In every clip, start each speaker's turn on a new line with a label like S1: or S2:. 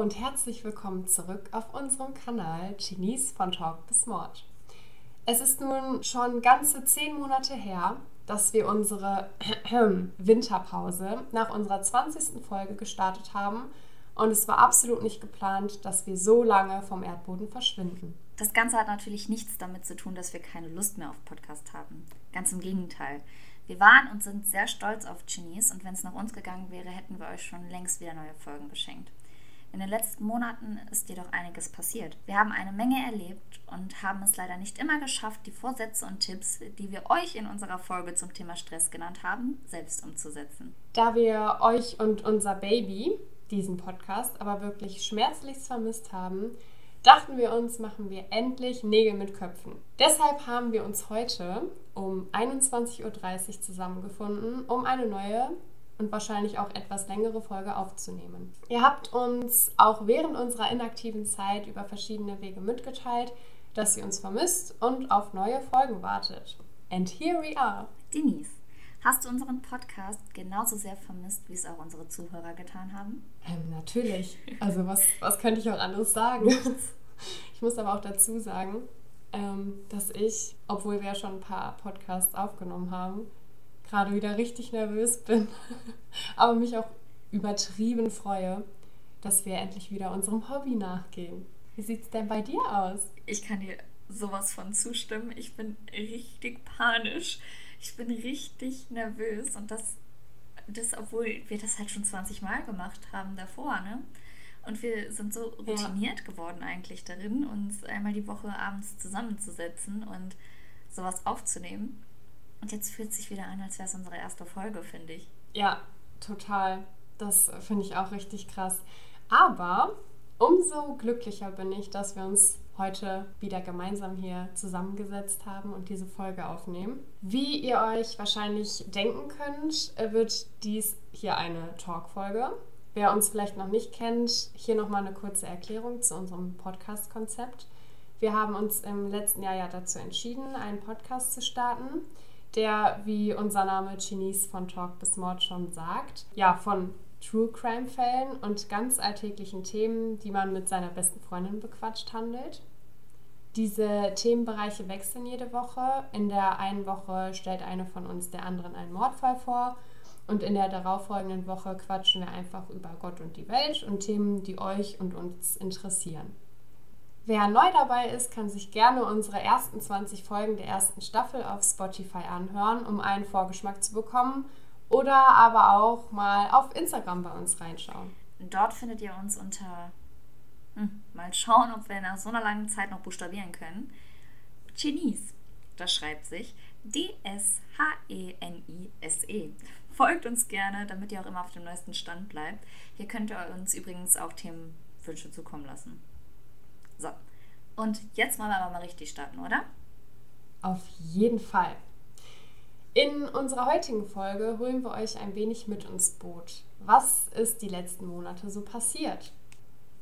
S1: und herzlich willkommen zurück auf unserem Kanal Genies von Talk bis Mord. Es ist nun schon ganze zehn Monate her, dass wir unsere Winterpause nach unserer 20. Folge gestartet haben und es war absolut nicht geplant, dass wir so lange vom Erdboden verschwinden.
S2: Das Ganze hat natürlich nichts damit zu tun, dass wir keine Lust mehr auf Podcast haben. Ganz im Gegenteil. Wir waren und sind sehr stolz auf Genies und wenn es nach uns gegangen wäre, hätten wir euch schon längst wieder neue Folgen geschenkt. In den letzten Monaten ist jedoch einiges passiert. Wir haben eine Menge erlebt und haben es leider nicht immer geschafft, die Vorsätze und Tipps, die wir euch in unserer Folge zum Thema Stress genannt haben, selbst umzusetzen.
S1: Da wir euch und unser Baby, diesen Podcast, aber wirklich schmerzlichst vermisst haben, dachten wir uns, machen wir endlich Nägel mit Köpfen. Deshalb haben wir uns heute um 21.30 Uhr zusammengefunden, um eine neue und wahrscheinlich auch etwas längere Folge aufzunehmen. Ihr habt uns auch während unserer inaktiven Zeit über verschiedene Wege mitgeteilt, dass ihr uns vermisst und auf neue Folgen wartet. And here we are.
S2: Denise, hast du unseren Podcast genauso sehr vermisst, wie es auch unsere Zuhörer getan haben?
S1: Ähm, natürlich. Also was, was könnte ich auch anderes sagen? ich muss aber auch dazu sagen, ähm, dass ich, obwohl wir ja schon ein paar Podcasts aufgenommen haben, gerade wieder richtig nervös bin, aber mich auch übertrieben freue, dass wir endlich wieder unserem Hobby nachgehen. Wie sieht es denn bei dir aus?
S2: Ich kann dir sowas von zustimmen. Ich bin richtig panisch. Ich bin richtig nervös und das, das obwohl wir das halt schon 20 Mal gemacht haben davor, ne? Und wir sind so routiniert ja. geworden eigentlich darin, uns einmal die Woche abends zusammenzusetzen und sowas aufzunehmen. Und jetzt fühlt es sich wieder an, als wäre es unsere erste Folge, finde ich.
S1: Ja, total. Das finde ich auch richtig krass. Aber umso glücklicher bin ich, dass wir uns heute wieder gemeinsam hier zusammengesetzt haben und diese Folge aufnehmen. Wie ihr euch wahrscheinlich denken könnt, wird dies hier eine Talk-Folge. Wer uns vielleicht noch nicht kennt, hier nochmal eine kurze Erklärung zu unserem Podcast-Konzept. Wir haben uns im letzten Jahr ja dazu entschieden, einen Podcast zu starten der, wie unser Name Genies von Talk bis Mord schon sagt, ja, von True Crime Fällen und ganz alltäglichen Themen, die man mit seiner besten Freundin bequatscht, handelt. Diese Themenbereiche wechseln jede Woche. In der einen Woche stellt eine von uns der anderen einen Mordfall vor und in der darauffolgenden Woche quatschen wir einfach über Gott und die Welt und Themen, die euch und uns interessieren. Wer neu dabei ist, kann sich gerne unsere ersten 20 Folgen der ersten Staffel auf Spotify anhören, um einen Vorgeschmack zu bekommen oder aber auch mal auf Instagram bei uns reinschauen.
S2: Dort findet ihr uns unter hm, mal schauen, ob wir nach so einer langen Zeit noch buchstabieren können. Genies. Das schreibt sich D-S-H-E-N-I-S-E. -E. Folgt uns gerne, damit ihr auch immer auf dem neuesten Stand bleibt. Hier könnt ihr uns übrigens auch Themenwünsche zukommen lassen. So. Und jetzt wollen wir aber mal richtig starten, oder?
S1: Auf jeden Fall. In unserer heutigen Folge holen wir euch ein wenig mit ins Boot. Was ist die letzten Monate so passiert?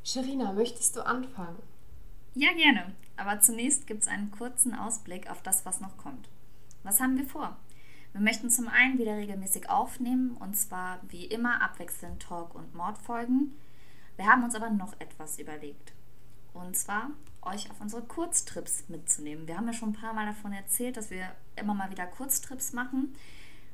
S1: Sherina, möchtest du anfangen?
S2: Ja, gerne. Aber zunächst gibt es einen kurzen Ausblick auf das, was noch kommt. Was haben wir vor? Wir möchten zum einen wieder regelmäßig aufnehmen und zwar wie immer abwechselnd Talk- und Mordfolgen. Wir haben uns aber noch etwas überlegt. Und zwar euch auf unsere Kurztrips mitzunehmen. Wir haben ja schon ein paar Mal davon erzählt, dass wir immer mal wieder Kurztrips machen.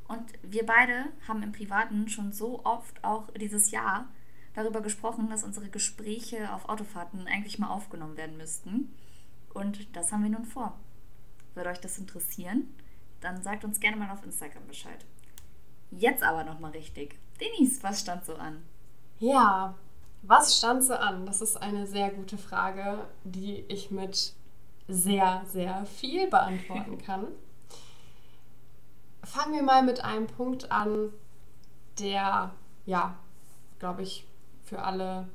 S2: Und wir beide haben im Privaten schon so oft auch dieses Jahr darüber gesprochen, dass unsere Gespräche auf Autofahrten eigentlich mal aufgenommen werden müssten. Und das haben wir nun vor. Würde euch das interessieren? Dann sagt uns gerne mal auf Instagram Bescheid. Jetzt aber nochmal richtig. Denise, was stand so an?
S1: Ja, was stand so an? Das ist eine sehr gute Frage, die ich mit sehr, sehr viel beantworten kann. Fangen wir mal mit einem Punkt an, der, ja, glaube ich, für alle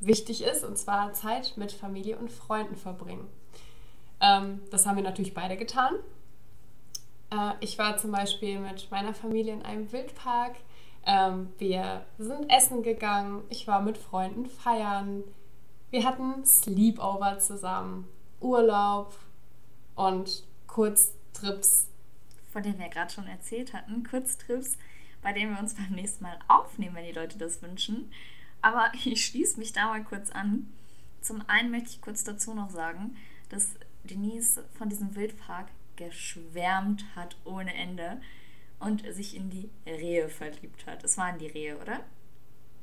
S1: wichtig ist, und zwar Zeit mit Familie und Freunden verbringen. Ähm, das haben wir natürlich beide getan. Äh, ich war zum Beispiel mit meiner Familie in einem Wildpark ähm, wir sind essen gegangen, ich war mit Freunden feiern, wir hatten Sleepover zusammen, Urlaub und Kurztrips.
S2: Von denen wir gerade schon erzählt hatten, Kurztrips, bei denen wir uns beim nächsten Mal aufnehmen, wenn die Leute das wünschen. Aber ich schließe mich da mal kurz an. Zum einen möchte ich kurz dazu noch sagen, dass Denise von diesem Wildpark geschwärmt hat ohne Ende und sich in die Rehe verliebt hat. Es waren die Rehe, oder?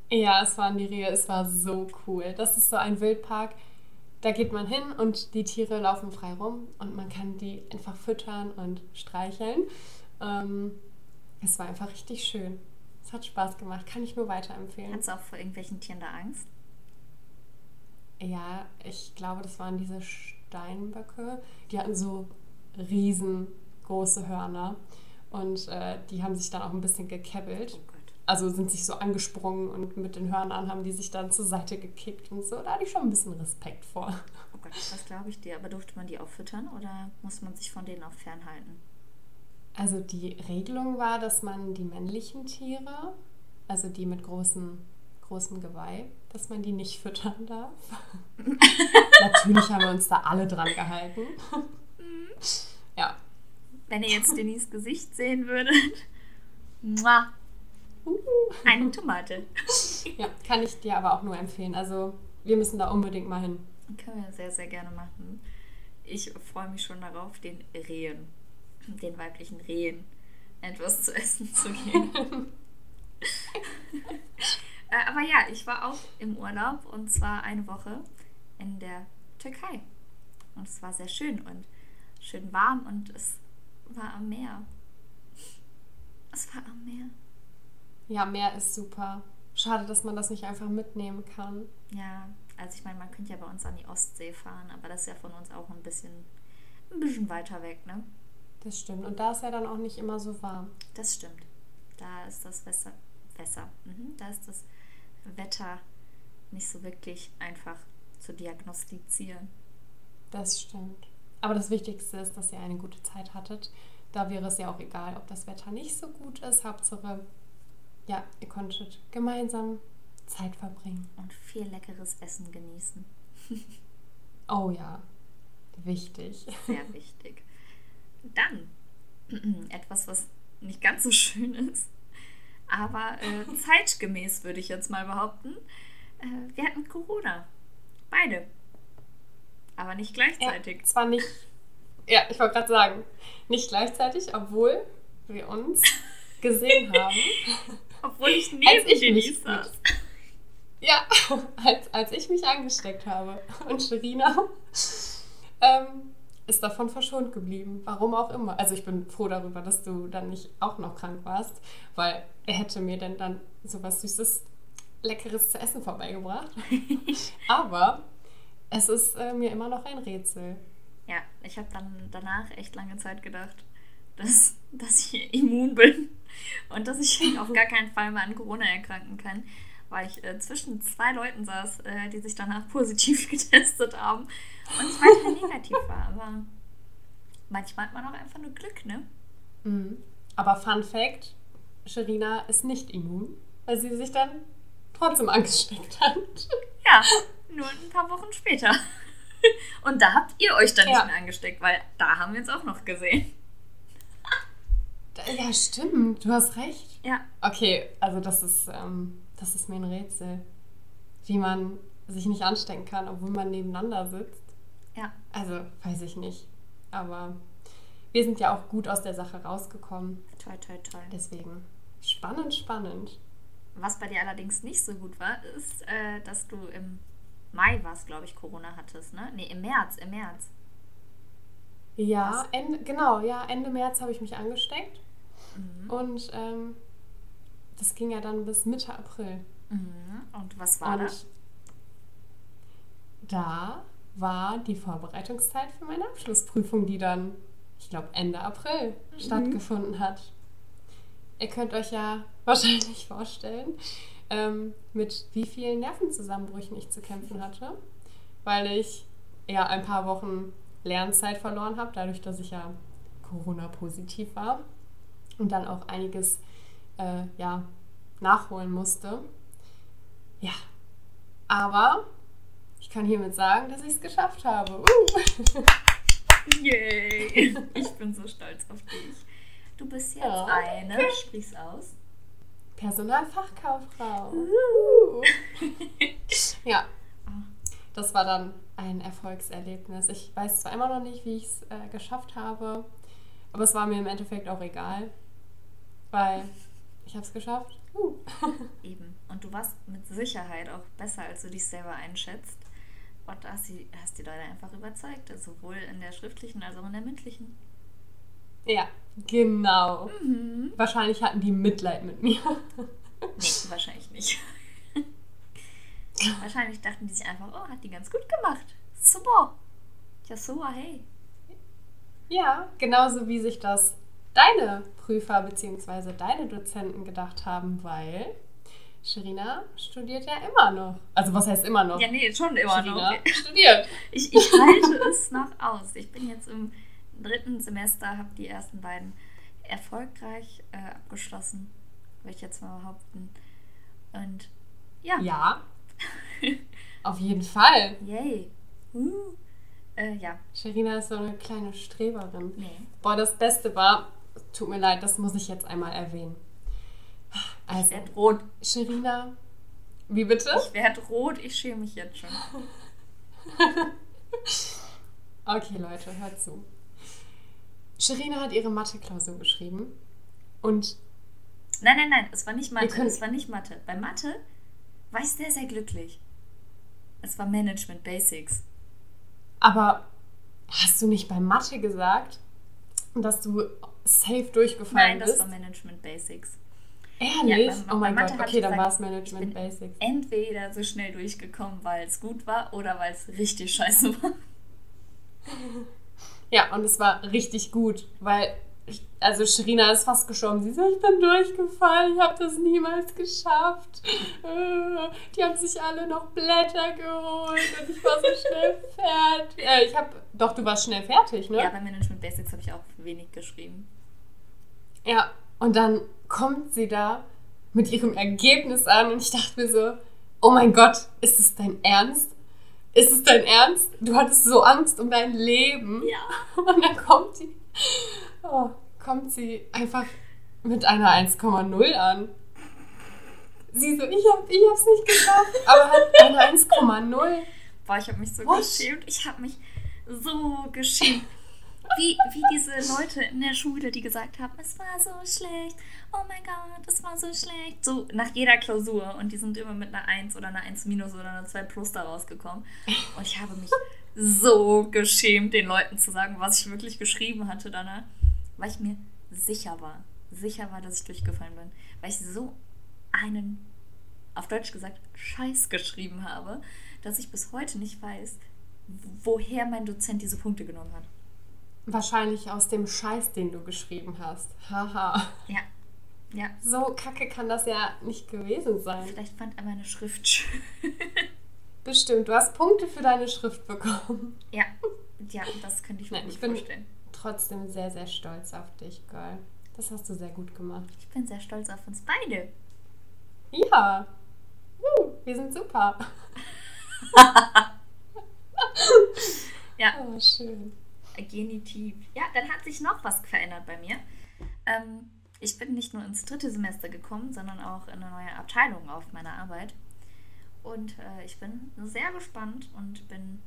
S1: Ja, es waren die Rehe. Es war so cool. Das ist so ein Wildpark. Da geht man hin und die Tiere laufen frei rum und man kann die einfach füttern und streicheln. Ähm, es war einfach richtig schön. Es hat Spaß gemacht. Kann ich nur weiterempfehlen.
S2: Hast du auch vor irgendwelchen Tieren da Angst?
S1: Ja, ich glaube, das waren diese Steinböcke. Die hatten so riesengroße Hörner. Und äh, die haben sich dann auch ein bisschen gekebbelt.
S2: Oh.
S1: Also sind sich so angesprungen und mit den Hörnern haben die sich dann zur Seite gekickt und so. Da hatte ich schon ein bisschen Respekt vor.
S2: Oh Gott, das glaube ich dir. Aber durfte man die auch füttern oder muss man sich von denen auch fernhalten?
S1: Also die Regelung war, dass man die männlichen Tiere, also die mit großen, großem Geweih, dass man die nicht füttern darf. Natürlich haben wir uns da alle dran gehalten.
S2: Wenn ihr jetzt Denise Gesicht sehen würdet. Mua. Eine Tomate.
S1: ja, kann ich dir aber auch nur empfehlen. Also wir müssen da unbedingt mal hin.
S2: Können wir sehr, sehr gerne machen. Ich freue mich schon darauf, den Rehen, den weiblichen Rehen, etwas zu essen zu geben. Äh, aber ja, ich war auch im Urlaub und zwar eine Woche in der Türkei. Und es war sehr schön und schön warm und es war am Meer. Es war am Meer.
S1: Ja, Meer ist super. Schade, dass man das nicht einfach mitnehmen kann.
S2: Ja, also ich meine, man könnte ja bei uns an die Ostsee fahren, aber das ist ja von uns auch ein bisschen, ein bisschen weiter weg, ne?
S1: Das stimmt. Und da ist ja dann auch nicht immer so warm.
S2: Das stimmt. Da ist das Wasser, Wasser. Mhm. Da ist das Wetter nicht so wirklich einfach zu diagnostizieren.
S1: Das stimmt. Aber das Wichtigste ist, dass ihr eine gute Zeit hattet. Da wäre es ja auch egal, ob das Wetter nicht so gut ist. Hauptsache, ja, ihr konntet gemeinsam Zeit verbringen.
S2: Und viel leckeres Essen genießen.
S1: Oh ja, wichtig.
S2: Sehr wichtig. Dann etwas, was nicht ganz so schön ist, aber äh, zeitgemäß würde ich jetzt mal behaupten. Äh, wir hatten Corona. Beide. Aber nicht gleichzeitig.
S1: Ja, zwar nicht, ja, ich wollte gerade sagen, nicht gleichzeitig, obwohl wir uns gesehen haben.
S2: Obwohl ich
S1: Als
S2: neben
S1: ich
S2: Denise
S1: mich
S2: saß.
S1: Ja, als, als ich mich angesteckt habe. Und Sherina ähm, ist davon verschont geblieben. Warum auch immer. Also ich bin froh darüber, dass du dann nicht auch noch krank warst, weil er hätte mir denn dann sowas Süßes, Leckeres zu essen vorbeigebracht. Aber es ist äh, mir immer noch ein Rätsel.
S2: Ja, ich habe dann danach echt lange Zeit gedacht, dass, dass ich immun bin und dass ich auf gar keinen Fall mehr an Corona erkranken kann, weil ich äh, zwischen zwei Leuten saß, äh, die sich danach positiv getestet haben und ich weiterhin negativ war. Aber manchmal hat man auch einfach nur Glück, ne?
S1: Mhm. Aber Fun Fact: Sherina ist nicht immun, weil sie sich dann trotzdem angesteckt hat.
S2: Ja, nur ein paar Wochen später. Und da habt ihr euch dann
S1: Ja.
S2: nicht mehr angesteckt, weil da haben wir uns auch noch gesehen.
S1: Ja, stimmt, du hast recht.
S2: Ja,
S1: Okay, also das ist, ähm, das ist mir ein Rätsel. Wie man sich nicht anstecken kann, obwohl man nebeneinander sitzt.
S2: ja.
S1: Also, weiß ich nicht. Aber wir sind ja auch gut aus der Sache rausgekommen.
S2: Toll, toll, toll.
S1: Deswegen spannend, spannend.
S2: Was bei dir allerdings nicht so gut war, ist, äh, dass du im Mai warst, glaube ich, Corona hattest, ne? Nee, im März, im März.
S1: Ja, Ende, genau, ja, Ende März habe ich mich angesteckt.
S2: Mhm.
S1: Und ähm, das ging ja dann bis Mitte April.
S2: Mhm. Und was war
S1: Und
S2: das?
S1: da war die Vorbereitungszeit für meine Abschlussprüfung, die dann, ich glaube, Ende April
S2: Mhm.
S1: stattgefunden hat. Ihr könnt euch ja wahrscheinlich vorstellen, ähm, mit wie vielen Nervenzusammenbrüchen ich zu kämpfen hatte, weil ich ja ein paar Wochen Lernzeit verloren habe, dadurch, dass ich ja Corona-positiv war und dann auch einiges äh, ja, nachholen musste. Ja, aber ich kann hiermit sagen, dass ich es geschafft habe. Uh.
S2: Yay! Ich bin so stolz auf dich. Du bist jetzt
S1: Ja,
S2: eine, sprich's aus,
S1: Personalfachkauffrau. Uh. ja, das war dann ein Erfolgserlebnis. Ich weiß zwar immer noch nicht, wie ich es äh, geschafft habe, aber es war mir im Endeffekt auch egal, weil ich habe es geschafft. Uh.
S2: Eben. Und du warst mit Sicherheit auch besser, als du dich selber einschätzt. Und hast die, hast die Leute einfach überzeugt, sowohl in der schriftlichen als auch in der mündlichen.
S1: Ja, genau. Mhm. Wahrscheinlich hatten die Mitleid mit mir.
S2: Nee, wahrscheinlich nicht. wahrscheinlich dachten die sich einfach, oh, hat die ganz gut gemacht. Super. Ja, super, hey.
S1: Ja, genauso wie sich das deine Prüfer bzw. deine Dozenten gedacht haben, weil Sherina studiert ja immer noch. Also was heißt immer noch?
S2: Ja, nee, schon immer
S1: Sherina
S2: noch.
S1: studiert.
S2: Ich, ich halte es noch aus. Ich bin jetzt im dritten Semester, habe die ersten beiden erfolgreich äh, abgeschlossen, würde ich jetzt mal behaupten. Und ja.
S1: Ja. Auf jeden Fall.
S2: Yay. Uh. Äh, ja.
S1: Sherina ist so eine kleine Streberin.
S2: Nee.
S1: Boah, das Beste war, tut mir leid, das muss ich jetzt einmal erwähnen. Also,
S2: ich werde rot.
S1: Sherina, wie bitte?
S2: Ich werde rot, ich schäme mich jetzt schon.
S1: okay, Leute, hört zu. Sherina hat ihre Mathe-Klausur geschrieben und.
S2: Nein, nein, nein, es war nicht Mathe. Es war nicht Mathe. Bei Mathe war ich sehr, sehr glücklich. Es war Management Basics.
S1: Aber hast du nicht bei Mathe gesagt, dass du safe durchgefallen
S2: bist? Nein, das war Management Basics.
S1: Ehrlich? Ja, bei, oh mein Gott, okay, dann war es Management Basics.
S2: Entweder so schnell durchgekommen, weil es gut war oder weil es richtig scheiße war.
S1: Ja, und es war richtig gut, weil, also Sherina ist fast gestorben. Sie so, ich bin durchgefallen, ich habe das niemals geschafft. Äh, die haben sich alle noch Blätter geholt und ich war so schnell fertig. Äh, ich habe, doch, du warst schnell fertig, ne?
S2: Ja, bei Management Basics habe ich auch wenig geschrieben.
S1: Ja, und dann kommt sie da mit ihrem Ergebnis an und ich dachte mir so, oh mein Gott, ist es dein Ernst? Ist es dein Ernst? Du hattest so Angst um dein Leben.
S2: Ja.
S1: Und dann kommt sie, oh, kommt sie einfach mit einer 1,0 an. Sie so, ich, hab, ich hab's nicht geschafft, aber hat eine 1,0.
S2: Boah, ich habe mich so What? geschämt. Ich habe mich so geschämt wie, wie diese Leute in der Schule, die gesagt haben, es war so schlecht, oh mein Gott, es war so schlecht. So nach jeder Klausur. Und die sind immer mit einer 1 oder einer 1 minus oder einer 2 plus da rausgekommen. Und ich habe mich so geschämt, den Leuten zu sagen, was ich wirklich geschrieben hatte danach, weil ich mir sicher war, sicher war, dass ich durchgefallen bin. Weil ich so einen, auf Deutsch gesagt, Scheiß geschrieben habe, dass ich bis heute nicht weiß, woher mein Dozent diese Punkte genommen hat.
S1: Wahrscheinlich aus dem Scheiß, den du geschrieben hast. Haha.
S2: Ja. Ja.
S1: So kacke kann das ja nicht gewesen sein.
S2: Vielleicht fand er meine Schrift schön.
S1: Bestimmt. Du hast Punkte für deine Schrift bekommen.
S2: Ja. Ja, das könnte ich mir Nein,
S1: ich bin vorstellen. Trotzdem sehr, sehr stolz auf dich, Girl. Das hast du sehr gut gemacht.
S2: Ich bin sehr stolz auf uns beide.
S1: Ja. Wir sind super.
S2: ja.
S1: Oh, schön.
S2: Genitiv. Ja, dann hat sich noch was verändert bei mir. Ähm, ich bin nicht nur ins dritte Semester gekommen, sondern auch in eine neue Abteilung auf meiner Arbeit. Und äh, ich bin sehr gespannt und bin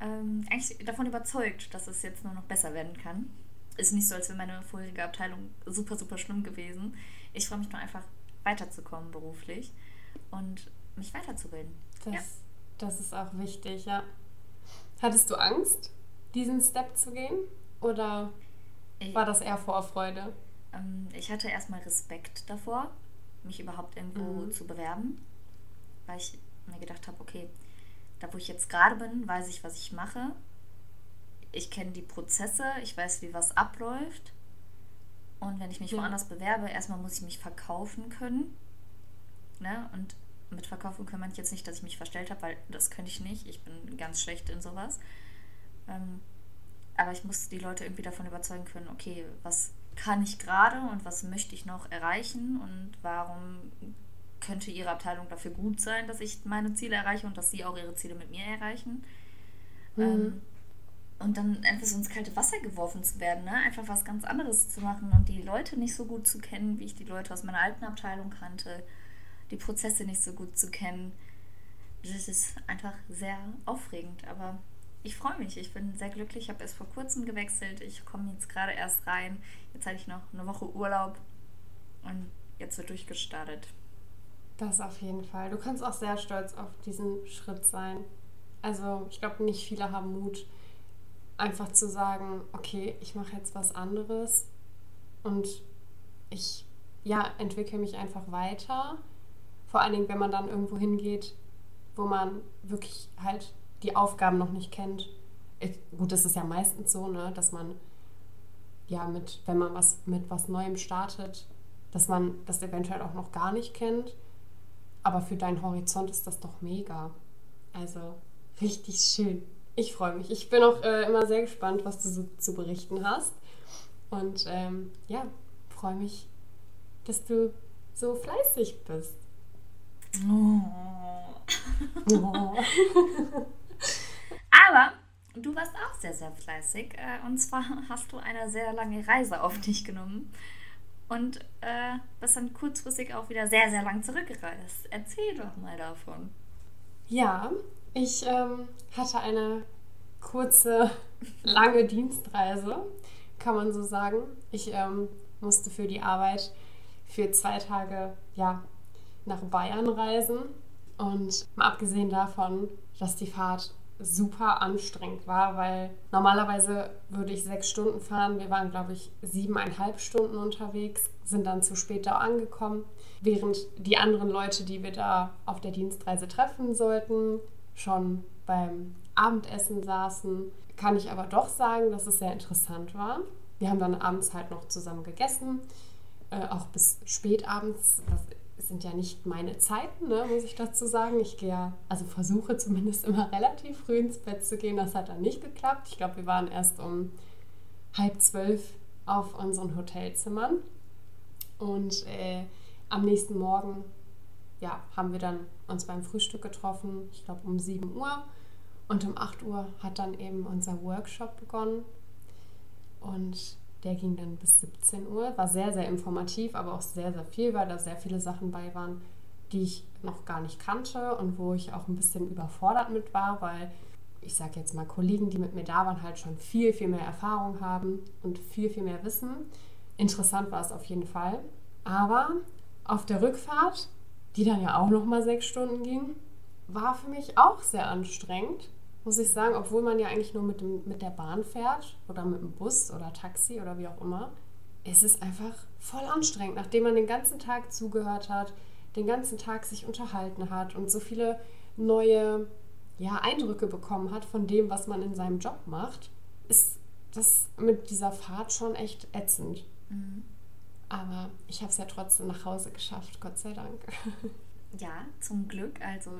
S2: ähm, eigentlich davon überzeugt, dass es jetzt nur noch besser werden kann. Ist nicht so, als wäre meine vorherige Abteilung super, super schlimm gewesen. Ich freue mich nur einfach weiterzukommen beruflich und mich weiterzubilden.
S1: Das,
S2: ja.
S1: das ist auch wichtig, ja. Hattest du Angst? Diesen Step zu gehen? Oder war das eher Vorfreude?
S2: Ähm, ich hatte erstmal Respekt davor, mich überhaupt irgendwo mhm. zu bewerben, weil ich mir gedacht habe, okay, da wo ich jetzt gerade bin, weiß ich, was ich mache. Ich kenne die Prozesse, ich weiß, wie was abläuft. Und wenn ich mich ja. woanders bewerbe, erstmal muss ich mich verkaufen können. Ne? Und mit verkaufen können man jetzt nicht, dass ich mich verstellt habe, weil das könnte ich nicht. Ich bin ganz schlecht in sowas. Ähm, aber ich muss die Leute irgendwie davon überzeugen können, okay, was kann ich gerade und was möchte ich noch erreichen und warum könnte Ihre Abteilung dafür gut sein, dass ich meine Ziele erreiche und dass Sie auch Ihre Ziele mit mir erreichen. Mhm. Ähm, und dann einfach so ins kalte Wasser geworfen zu werden, ne? einfach was ganz anderes zu machen und die Leute nicht so gut zu kennen, wie ich die Leute aus meiner alten Abteilung kannte, die Prozesse nicht so gut zu kennen. Das ist einfach sehr aufregend, aber ich freue mich, ich bin sehr glücklich, ich habe erst vor kurzem gewechselt, ich komme jetzt gerade erst rein, jetzt hatte ich noch eine Woche Urlaub und jetzt wird durchgestartet.
S1: Das auf jeden Fall. Du kannst auch sehr stolz auf diesen Schritt sein. Also ich glaube, nicht viele haben Mut, einfach zu sagen, okay, ich mache jetzt was anderes und ich ja, entwickle mich einfach weiter. Vor allen Dingen, wenn man dann irgendwo hingeht, wo man wirklich halt die Aufgaben noch nicht kennt. Ich, gut, das ist ja meistens so, ne, dass man ja mit, wenn man was mit was Neuem startet, dass man das eventuell auch noch gar nicht kennt. Aber für deinen Horizont ist das doch mega. Also richtig schön. Ich freue mich. Ich bin auch äh, immer sehr gespannt, was du so zu berichten hast. Und ähm, ja, freue mich, dass du so fleißig bist. Oh.
S2: oh. Aber du warst auch sehr, sehr fleißig. Äh, und zwar hast du eine sehr lange Reise auf dich genommen und äh, bist dann kurzfristig auch wieder sehr, sehr lang zurückgereist. Erzähl doch mal davon.
S1: Ja, ich ähm, hatte eine kurze, lange Dienstreise, kann man so sagen. Ich ähm, musste für die Arbeit für zwei Tage ja, nach Bayern reisen. Und mal abgesehen davon, dass die Fahrt super anstrengend war, weil normalerweise würde ich sechs Stunden fahren. Wir waren, glaube ich, siebeneinhalb Stunden unterwegs, sind dann zu spät da angekommen, während die anderen Leute, die wir da auf der Dienstreise treffen sollten, schon beim Abendessen saßen. Kann ich aber doch sagen, dass es sehr interessant war. Wir haben dann abends halt noch zusammen gegessen, äh, auch bis spät abends. Das sind ja nicht meine Zeiten, ne, muss ich dazu sagen. Ich gehe ja, also versuche zumindest immer relativ früh ins Bett zu gehen. Das hat dann nicht geklappt. Ich glaube, wir waren erst um halb zwölf auf unseren Hotelzimmern. Und äh, am nächsten Morgen ja, haben wir dann uns beim Frühstück getroffen, ich glaube um 7 Uhr. Und um 8 Uhr hat dann eben unser Workshop begonnen. Und der ging dann bis 17 Uhr. War sehr, sehr informativ, aber auch sehr, sehr viel, weil da sehr viele Sachen bei waren, die ich noch gar nicht kannte und wo ich auch ein bisschen überfordert mit war, weil ich sage jetzt mal, Kollegen, die mit mir da waren, halt schon viel, viel mehr Erfahrung haben und viel, viel mehr wissen. Interessant war es auf jeden Fall. Aber auf der Rückfahrt die dann ja auch noch mal sechs Stunden ging, war für mich auch sehr anstrengend, muss ich sagen, obwohl man ja eigentlich nur mit, dem, mit der Bahn fährt oder mit dem Bus oder Taxi oder wie auch immer. Es ist einfach voll anstrengend, nachdem man den ganzen Tag zugehört hat, den ganzen Tag sich unterhalten hat und so viele neue ja, Eindrücke bekommen hat von dem, was man in seinem Job macht, ist das mit dieser Fahrt schon echt ätzend. Mhm. Aber ich habe es ja trotzdem nach Hause geschafft, Gott sei Dank.
S2: Ja, zum Glück. Also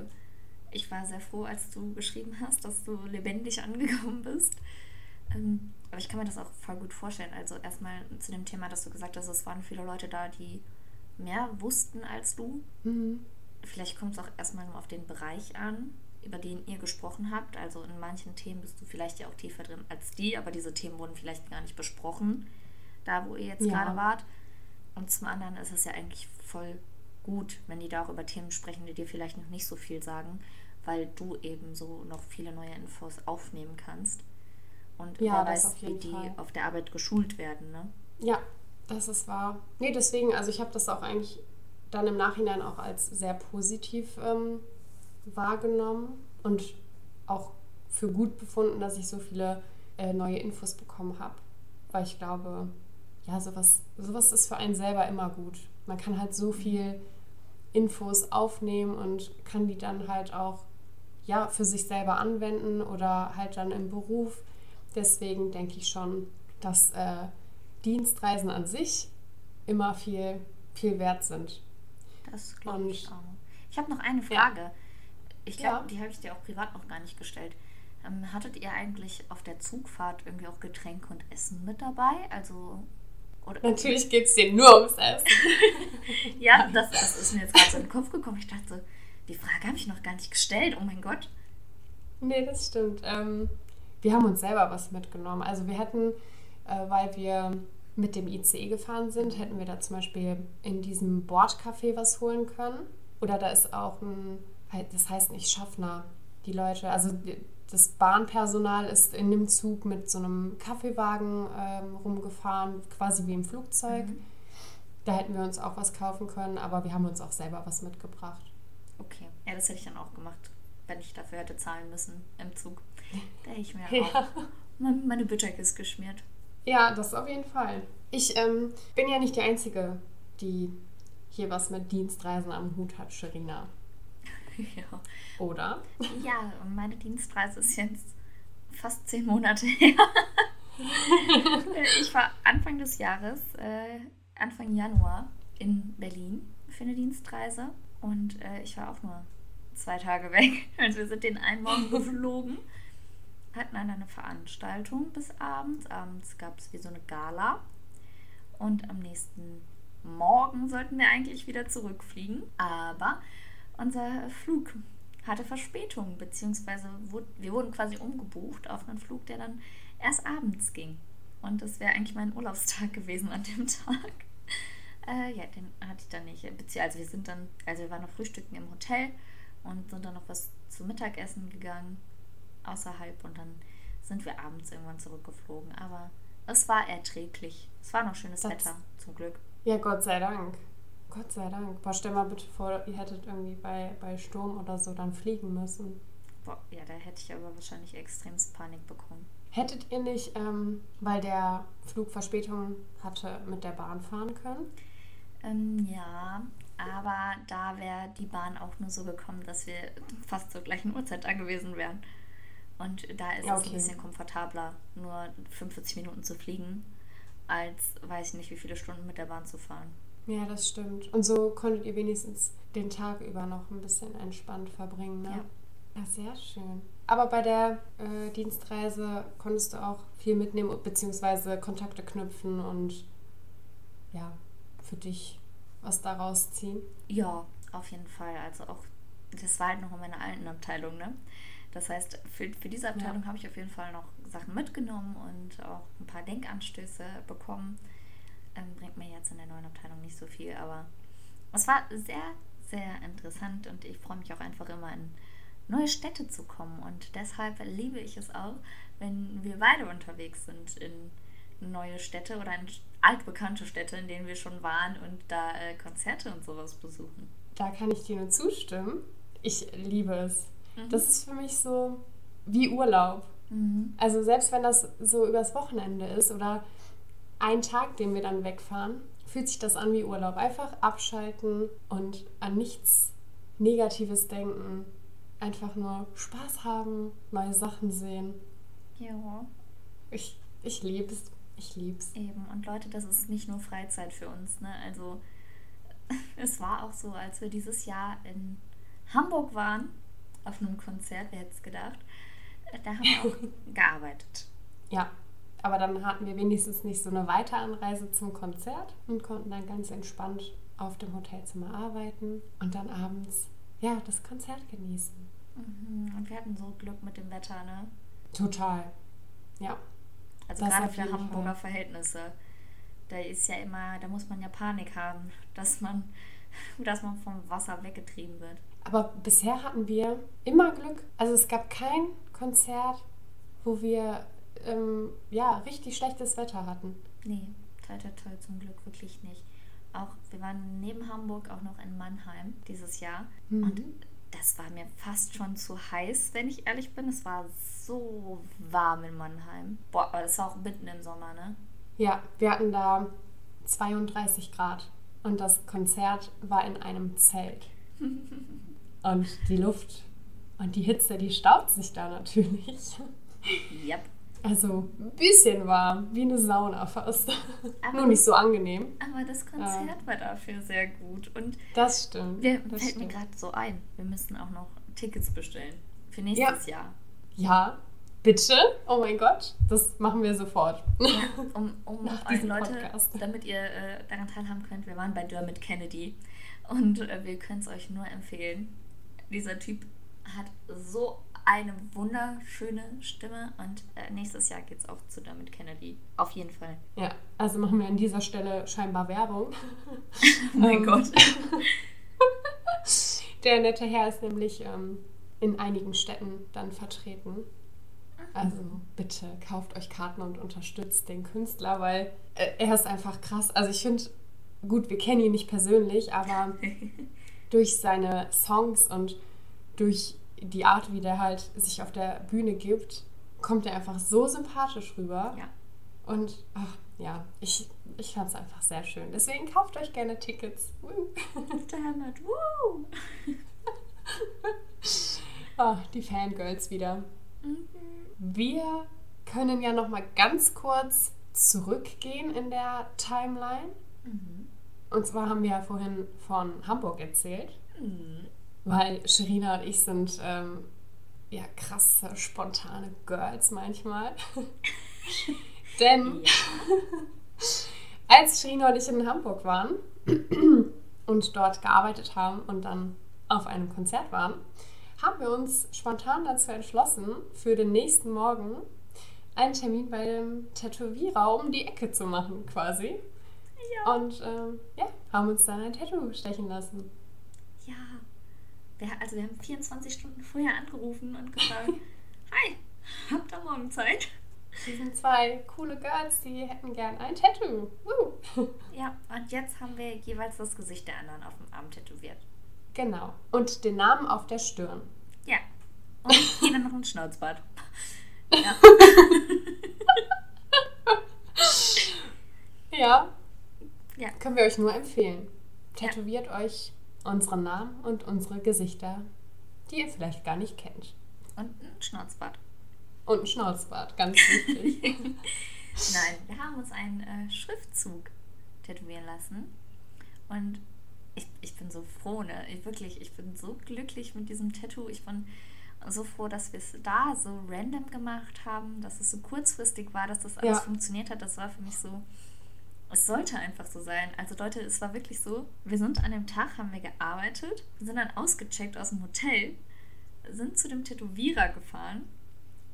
S2: ich war sehr froh, als du geschrieben hast, dass du lebendig angekommen bist. Ähm, aber ich kann mir das auch voll gut vorstellen. Also erstmal zu dem Thema, dass du gesagt hast, es waren viele Leute da, die mehr wussten als du. Mhm. Vielleicht kommt es auch erstmal nur auf den Bereich an, über den ihr gesprochen habt. Also in manchen Themen bist du vielleicht ja auch tiefer drin als die, aber diese Themen wurden vielleicht gar nicht besprochen, da wo ihr jetzt ja. gerade wart. Und zum anderen ist es ja eigentlich voll gut, wenn die da auch über Themen sprechen, die dir vielleicht noch nicht so viel sagen, weil du eben so noch viele neue Infos aufnehmen kannst. Und ja, wer weiß, wie die Fall. auf der Arbeit geschult werden, ne?
S1: Ja, das ist wahr. Nee, deswegen, also ich habe das auch eigentlich dann im Nachhinein auch als sehr positiv ähm, wahrgenommen und auch für gut befunden, dass ich so viele äh, neue Infos bekommen habe. Weil ich glaube, ja, sowas, sowas ist für einen selber immer gut. Man kann halt so viel Infos aufnehmen und kann die dann halt auch ja, für sich selber anwenden oder halt dann im Beruf. Deswegen denke ich schon, dass äh, Dienstreisen an sich immer viel, viel wert sind.
S2: Das glaube ich auch. Ich habe noch eine Frage. Ja. Ich glaube, ja. die habe ich dir auch privat noch gar nicht gestellt. Ähm, hattet ihr eigentlich auf der Zugfahrt irgendwie auch Getränke und Essen mit dabei? Also
S1: oder Natürlich geht es dir nur ums Essen.
S2: ja, das, das ist mir jetzt gerade so in den Kopf gekommen. Ich dachte so, die Frage habe ich noch gar nicht gestellt. Oh mein Gott.
S1: Nee, das stimmt. Ähm, wir haben uns selber was mitgenommen. Also wir hätten, äh, weil wir mit dem ICE gefahren sind, hätten wir da zum Beispiel in diesem Bordcafé was holen können. Oder da ist auch ein, das heißt nicht Schaffner, die Leute, also das Bahnpersonal ist in dem Zug mit so einem Kaffeewagen ähm, rumgefahren, quasi wie im Flugzeug. Mhm. Da hätten wir uns auch was kaufen können, aber wir haben uns auch selber was mitgebracht.
S2: Okay, ja, das hätte ich dann auch gemacht, wenn ich dafür hätte zahlen müssen im Zug. Da hätte ich mir ja. auch meine Bütterkiste geschmiert.
S1: Ja, das auf jeden Fall. Ich ähm, bin ja nicht die Einzige, die hier was mit Dienstreisen am Hut hat, Sherina. Ja. Oder?
S2: Ja, meine Dienstreise ist jetzt fast zehn Monate her. ich war Anfang des Jahres, äh, Anfang Januar in Berlin für eine Dienstreise und äh, ich war auch nur zwei Tage weg. Also wir sind den einen Morgen geflogen, hatten dann eine Veranstaltung bis abends. Abends gab es wie so eine Gala und am nächsten Morgen sollten wir eigentlich wieder zurückfliegen. Aber unser Flug hatte Verspätung, beziehungsweise wir wurden quasi umgebucht auf einen Flug, der dann erst abends ging. Und das wäre eigentlich mein Urlaubstag gewesen an dem Tag. Äh, ja, den hatte ich dann nicht. Also wir sind dann, also wir waren noch frühstücken im Hotel und sind dann noch was zum Mittagessen gegangen außerhalb und dann sind wir abends irgendwann zurückgeflogen. Aber es war erträglich. Es war noch schönes das, Wetter, zum Glück.
S1: Ja, Gott sei Dank. Gott sei Dank. Boah, stell mal bitte vor, ihr hättet irgendwie bei, bei Sturm oder so dann fliegen müssen.
S2: Boah, ja, da hätte ich aber wahrscheinlich extremst Panik bekommen.
S1: Hättet ihr nicht, ähm, weil der Flug Verspätung hatte, mit der Bahn fahren können?
S2: Ähm, ja, aber da wäre die Bahn auch nur so gekommen, dass wir fast zur gleichen Uhrzeit da gewesen wären. Und da ist okay. es ein bisschen komfortabler, nur 45 Minuten zu fliegen, als weiß ich nicht, wie viele Stunden mit der Bahn zu fahren.
S1: Ja, das stimmt. Und so konntet ihr wenigstens den Tag über noch ein bisschen entspannt verbringen, ne? Ja. Ja, sehr schön. Aber bei der äh, Dienstreise konntest du auch viel mitnehmen, beziehungsweise Kontakte knüpfen und ja, für dich was daraus ziehen?
S2: Ja, auf jeden Fall. Also auch, das war halt noch in meiner alten Abteilung, ne? Das heißt, für, für diese Abteilung ja. habe ich auf jeden Fall noch Sachen mitgenommen und auch ein paar Denkanstöße bekommen. Ähm, bringt mir jetzt in der neuen Abteilung nicht so viel, aber es war sehr, sehr interessant und ich freue mich auch einfach immer in neue Städte zu kommen. Und deshalb liebe ich es auch, wenn wir beide unterwegs sind in neue Städte oder in altbekannte Städte, in denen wir schon waren und da äh, Konzerte und sowas besuchen.
S1: Da kann ich dir nur zustimmen. Ich liebe es. Mhm. Das ist für mich so wie Urlaub. Mhm. Also selbst wenn das so übers Wochenende ist oder ein Tag, den wir dann wegfahren, fühlt sich das an wie Urlaub. Einfach abschalten und an nichts Negatives denken. Einfach nur Spaß haben, neue Sachen sehen. Ja. Ich, ich liebe es. Ich lieb's.
S2: Eben. Und Leute, das ist nicht nur Freizeit für uns. Ne? Also es war auch so, als wir dieses Jahr in Hamburg waren auf einem Konzert, wer hätte es gedacht, äh, da haben wir auch gearbeitet.
S1: Ja, aber dann hatten wir wenigstens nicht so eine Weiteranreise zum Konzert und konnten dann ganz entspannt auf dem Hotelzimmer arbeiten und dann abends ja das Konzert genießen.
S2: Mhm. Und wir hatten so Glück mit dem Wetter, ne?
S1: Total. Ja.
S2: Also das gerade für Hamburger Fall. Verhältnisse. Da ist ja immer, da muss man ja Panik haben, dass man, dass man vom Wasser weggetrieben wird.
S1: Aber bisher hatten wir immer Glück. Also es gab kein Konzert, wo wir ähm, ja, richtig schlechtes Wetter hatten.
S2: Nee, toll, toll, toll, zum Glück wirklich nicht. Auch, wir waren neben Hamburg auch noch in Mannheim dieses Jahr. Mhm. Und das war mir fast schon zu heiß, wenn ich ehrlich bin. Es war so warm in Mannheim. Boah, aber das war auch mitten im Sommer, ne?
S1: Ja, wir hatten da 32 Grad. Und das Konzert war in einem Zelt. Und die Luft und die Hitze, die staut sich da natürlich. Yep. Also ein bisschen warm, wie eine Sauna fast. Aber Nur nicht so angenehm.
S2: Aber das Konzert ja. war dafür sehr gut. Und
S1: das stimmt.
S2: Wir,
S1: das
S2: fällt stimmt. mir gerade so ein, wir müssen auch noch Tickets bestellen für nächstes ja. Jahr.
S1: Ja, bitte. Oh mein Gott, das machen wir sofort. Ja,
S2: um, um euch Leute, Podcast. damit ihr äh, daran teilhaben könnt, wir waren bei Dermot Kennedy und äh, wir können es euch nur empfehlen dieser Typ hat so eine wunderschöne Stimme und äh, nächstes Jahr geht es auch zu Damit Kennedy. Auf jeden Fall.
S1: Ja, also machen wir an dieser Stelle scheinbar Werbung.
S2: oh mein ähm, Gott.
S1: Der nette Herr ist nämlich ähm, in einigen Städten dann vertreten. Also bitte kauft euch Karten und unterstützt den Künstler, weil äh, er ist einfach krass. Also ich finde, gut, wir kennen ihn nicht persönlich, aber durch seine Songs und durch die Art, wie der halt sich auf der Bühne gibt, kommt er einfach so sympathisch rüber.
S2: Ja.
S1: Und ach, ja, ich, ich fand es einfach sehr schön. Deswegen kauft euch gerne Tickets.
S2: Damit. Woo.
S1: oh, die Fangirls wieder. Mhm. Wir können ja noch mal ganz kurz zurückgehen in der Timeline. Mhm. Und zwar haben wir ja vorhin von Hamburg erzählt. Mhm. Weil Sherina und ich sind ähm, ja krasse, spontane Girls manchmal. Denn als Sherina und ich in Hamburg waren und dort gearbeitet haben und dann auf einem Konzert waren, haben wir uns spontan dazu entschlossen, für den nächsten Morgen einen Termin bei dem Tätowierer um die Ecke zu machen, quasi. Ja. Und ähm, ja, haben uns dann ein Tattoo stechen lassen.
S2: Ja. Wir, also wir haben 24 Stunden vorher angerufen und gefragt, hi, habt ihr morgen Zeit?
S1: Wir sind zwei coole Girls, die hätten gern ein Tattoo. Woo.
S2: Ja, und jetzt haben wir jeweils das Gesicht der anderen auf dem Arm tätowiert.
S1: Genau. Und den Namen auf der Stirn.
S2: Ja. Und jeder noch ein Schnauzbart. Ja.
S1: ja. ja. Können wir euch nur empfehlen. Tätowiert ja. euch unseren Namen und unsere Gesichter, die ihr vielleicht gar nicht kennt.
S2: Und ein Schnauzbart.
S1: Und ein Schnauzbart, ganz wichtig.
S2: Nein, wir haben uns einen äh, Schriftzug tätowieren lassen. Und ich, ich bin so froh, ne? Ich, wirklich, ich bin so glücklich mit diesem Tattoo. Ich bin so froh, dass wir es da so random gemacht haben, dass es so kurzfristig war, dass das alles ja. funktioniert hat. Das war für mich so, es sollte einfach so sein. Also Leute, es war wirklich so, wir sind an dem Tag, haben wir gearbeitet, sind dann ausgecheckt aus dem Hotel, sind zu dem Tätowierer gefahren,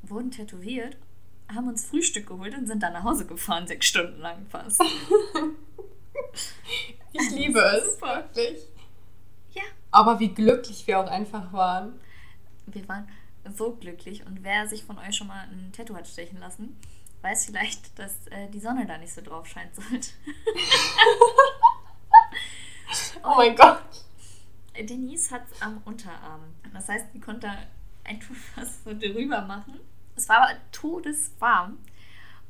S2: wurden tätowiert, haben uns Frühstück geholt und sind dann nach Hause gefahren, sechs Stunden lang fast.
S1: Ich liebe es, super. wirklich. Ja. Aber wie glücklich wir auch einfach waren.
S2: Wir waren so glücklich und wer sich von euch schon mal ein Tattoo hat stechen lassen, weiß vielleicht, dass äh, die Sonne da nicht so drauf scheint sollte.
S1: oh mein Gott.
S2: Denise hat es am Unterarm. Das heißt, die konnte einfach was so drüber machen. Es war aber todeswarm